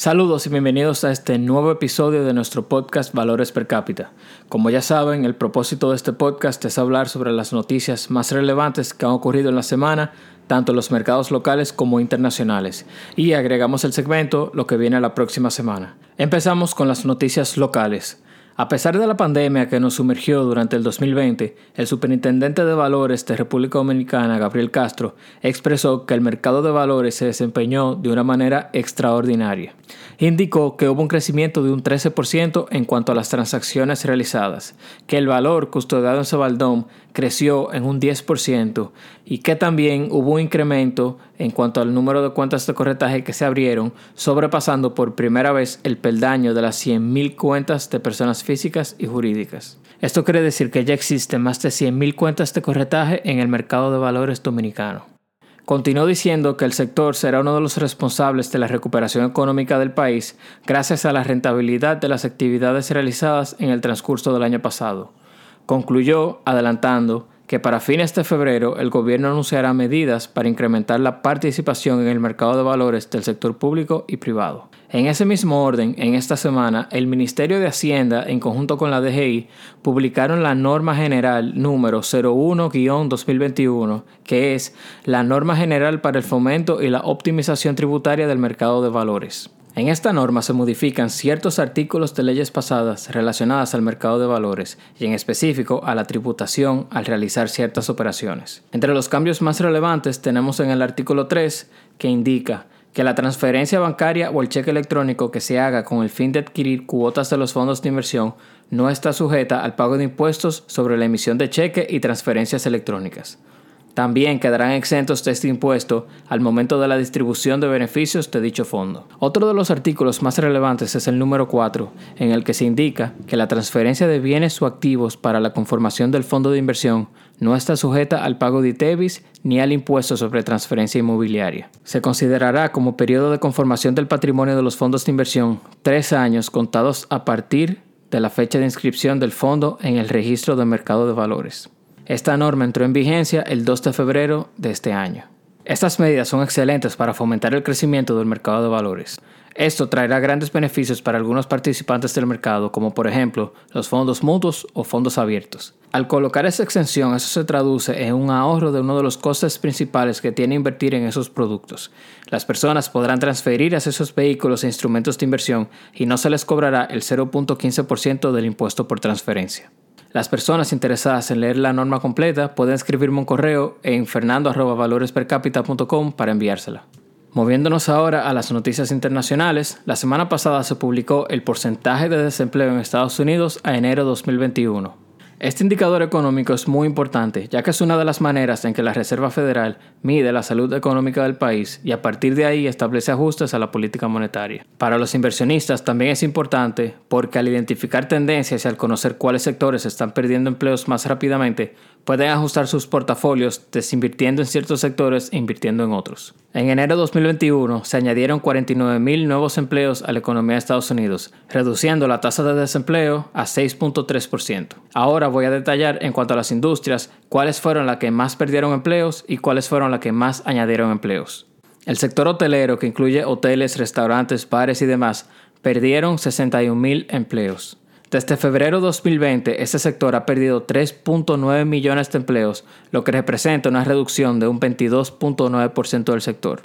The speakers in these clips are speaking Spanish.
Saludos y bienvenidos a este nuevo episodio de nuestro podcast Valores per cápita. Como ya saben, el propósito de este podcast es hablar sobre las noticias más relevantes que han ocurrido en la semana, tanto en los mercados locales como internacionales, y agregamos el segmento lo que viene la próxima semana. Empezamos con las noticias locales. A pesar de la pandemia que nos sumergió durante el 2020, el superintendente de valores de República Dominicana, Gabriel Castro, expresó que el mercado de valores se desempeñó de una manera extraordinaria. Indicó que hubo un crecimiento de un 13% en cuanto a las transacciones realizadas, que el valor custodiado en Sabaldón creció en un 10% y que también hubo un incremento en cuanto al número de cuentas de corretaje que se abrieron, sobrepasando por primera vez el peldaño de las 100.000 cuentas de personas físicas y jurídicas. Esto quiere decir que ya existen más de 100.000 cuentas de corretaje en el mercado de valores dominicano. Continuó diciendo que el sector será uno de los responsables de la recuperación económica del país gracias a la rentabilidad de las actividades realizadas en el transcurso del año pasado. Concluyó adelantando que para fines de febrero el gobierno anunciará medidas para incrementar la participación en el mercado de valores del sector público y privado. En ese mismo orden, en esta semana, el Ministerio de Hacienda, en conjunto con la DGI, publicaron la norma general número 01-2021, que es la norma general para el fomento y la optimización tributaria del mercado de valores. En esta norma se modifican ciertos artículos de leyes pasadas relacionadas al mercado de valores y en específico a la tributación al realizar ciertas operaciones. Entre los cambios más relevantes tenemos en el artículo 3 que indica que la transferencia bancaria o el cheque electrónico que se haga con el fin de adquirir cuotas de los fondos de inversión no está sujeta al pago de impuestos sobre la emisión de cheque y transferencias electrónicas. También quedarán exentos de este impuesto al momento de la distribución de beneficios de dicho fondo. Otro de los artículos más relevantes es el número 4, en el que se indica que la transferencia de bienes o activos para la conformación del fondo de inversión no está sujeta al pago de ITEVIS ni al impuesto sobre transferencia inmobiliaria. Se considerará como periodo de conformación del patrimonio de los fondos de inversión tres años contados a partir de la fecha de inscripción del fondo en el registro de mercado de valores. Esta norma entró en vigencia el 2 de febrero de este año. Estas medidas son excelentes para fomentar el crecimiento del mercado de valores. Esto traerá grandes beneficios para algunos participantes del mercado, como por ejemplo los fondos mutuos o fondos abiertos. Al colocar esa exención, eso se traduce en un ahorro de uno de los costes principales que tiene invertir en esos productos. Las personas podrán transferir a esos vehículos e instrumentos de inversión y no se les cobrará el 0.15% del impuesto por transferencia. Las personas interesadas en leer la norma completa pueden escribirme un correo en fernando.valorespercapita.com para enviársela. Moviéndonos ahora a las noticias internacionales, la semana pasada se publicó el porcentaje de desempleo en Estados Unidos a enero 2021. Este indicador económico es muy importante, ya que es una de las maneras en que la Reserva Federal mide la salud económica del país y a partir de ahí establece ajustes a la política monetaria. Para los inversionistas también es importante porque al identificar tendencias y al conocer cuáles sectores están perdiendo empleos más rápidamente, pueden ajustar sus portafolios desinvirtiendo en ciertos sectores e invirtiendo en otros. En enero de 2021 se añadieron 49.000 nuevos empleos a la economía de Estados Unidos, reduciendo la tasa de desempleo a 6.3%. Ahora voy a detallar en cuanto a las industrias cuáles fueron las que más perdieron empleos y cuáles fueron las que más añadieron empleos. El sector hotelero, que incluye hoteles, restaurantes, bares y demás, perdieron 61.000 empleos. Desde febrero de 2020, este sector ha perdido 3.9 millones de empleos, lo que representa una reducción de un 22.9% del sector.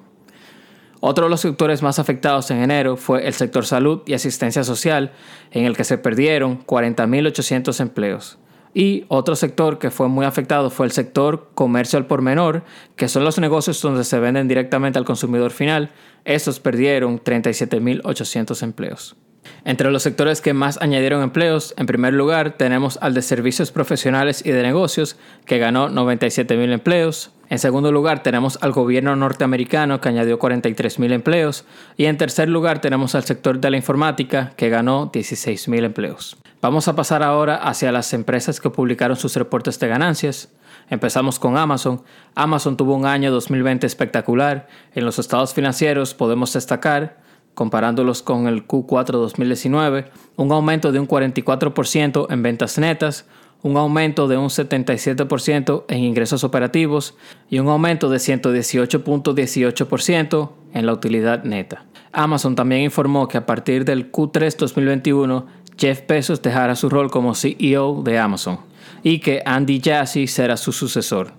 Otro de los sectores más afectados en enero fue el sector salud y asistencia social, en el que se perdieron 40.800 empleos. Y otro sector que fue muy afectado fue el sector comercio al por menor, que son los negocios donde se venden directamente al consumidor final. Estos perdieron 37.800 empleos. Entre los sectores que más añadieron empleos, en primer lugar tenemos al de servicios profesionales y de negocios, que ganó 97.000 empleos. En segundo lugar tenemos al gobierno norteamericano, que añadió 43.000 empleos. Y en tercer lugar tenemos al sector de la informática, que ganó 16.000 empleos. Vamos a pasar ahora hacia las empresas que publicaron sus reportes de ganancias. Empezamos con Amazon. Amazon tuvo un año 2020 espectacular. En los estados financieros podemos destacar comparándolos con el Q4 2019, un aumento de un 44% en ventas netas, un aumento de un 77% en ingresos operativos y un aumento de 118.18% en la utilidad neta. Amazon también informó que a partir del Q3 2021, Jeff Bezos dejará su rol como CEO de Amazon y que Andy Jassy será su sucesor.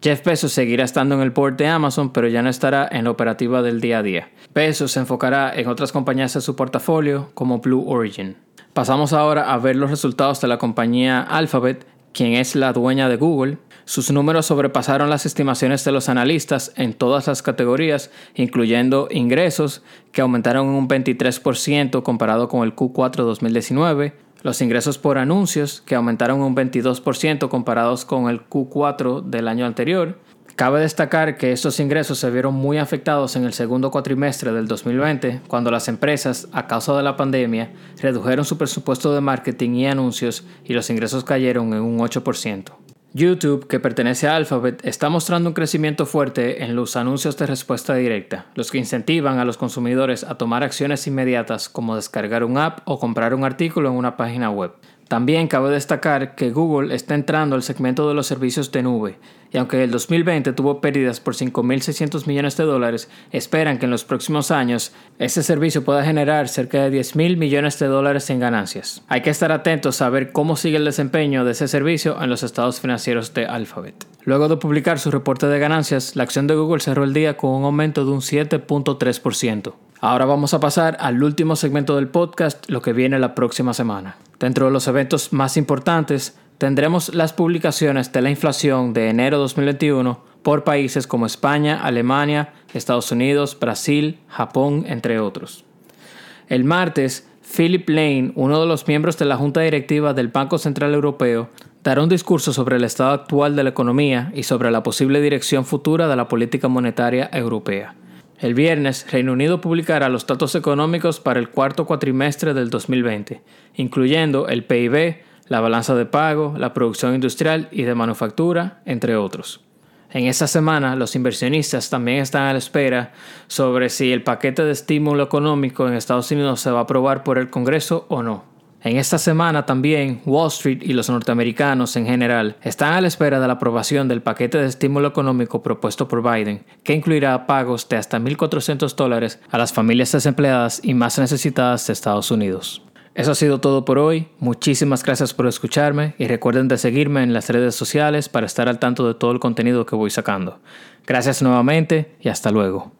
Jeff Bezos seguirá estando en el board de Amazon, pero ya no estará en la operativa del día a día. Bezos se enfocará en otras compañías de su portafolio, como Blue Origin. Pasamos ahora a ver los resultados de la compañía Alphabet, quien es la dueña de Google. Sus números sobrepasaron las estimaciones de los analistas en todas las categorías, incluyendo ingresos, que aumentaron un 23% comparado con el Q4 2019, los ingresos por anuncios, que aumentaron un 22% comparados con el Q4 del año anterior. Cabe destacar que estos ingresos se vieron muy afectados en el segundo cuatrimestre del 2020, cuando las empresas, a causa de la pandemia, redujeron su presupuesto de marketing y anuncios y los ingresos cayeron en un 8%. YouTube, que pertenece a Alphabet, está mostrando un crecimiento fuerte en los anuncios de respuesta directa, los que incentivan a los consumidores a tomar acciones inmediatas como descargar un app o comprar un artículo en una página web. También cabe destacar que Google está entrando al segmento de los servicios de nube, y aunque el 2020 tuvo pérdidas por 5.600 millones de dólares, esperan que en los próximos años ese servicio pueda generar cerca de 10.000 millones de dólares en ganancias. Hay que estar atentos a ver cómo sigue el desempeño de ese servicio en los estados financieros de Alphabet. Luego de publicar su reporte de ganancias, la acción de Google cerró el día con un aumento de un 7.3%. Ahora vamos a pasar al último segmento del podcast, lo que viene la próxima semana. Dentro de los eventos más importantes, tendremos las publicaciones de la inflación de enero 2021 por países como España, Alemania, Estados Unidos, Brasil, Japón, entre otros. El martes, Philip Lane, uno de los miembros de la Junta Directiva del Banco Central Europeo, dará un discurso sobre el estado actual de la economía y sobre la posible dirección futura de la política monetaria europea. El viernes, Reino Unido publicará los datos económicos para el cuarto cuatrimestre del 2020, incluyendo el PIB, la balanza de pago, la producción industrial y de manufactura, entre otros. En esta semana, los inversionistas también están a la espera sobre si el paquete de estímulo económico en Estados Unidos se va a aprobar por el Congreso o no. En esta semana también Wall Street y los norteamericanos en general están a la espera de la aprobación del paquete de estímulo económico propuesto por Biden, que incluirá pagos de hasta 1.400 dólares a las familias desempleadas y más necesitadas de Estados Unidos. Eso ha sido todo por hoy, muchísimas gracias por escucharme y recuerden de seguirme en las redes sociales para estar al tanto de todo el contenido que voy sacando. Gracias nuevamente y hasta luego.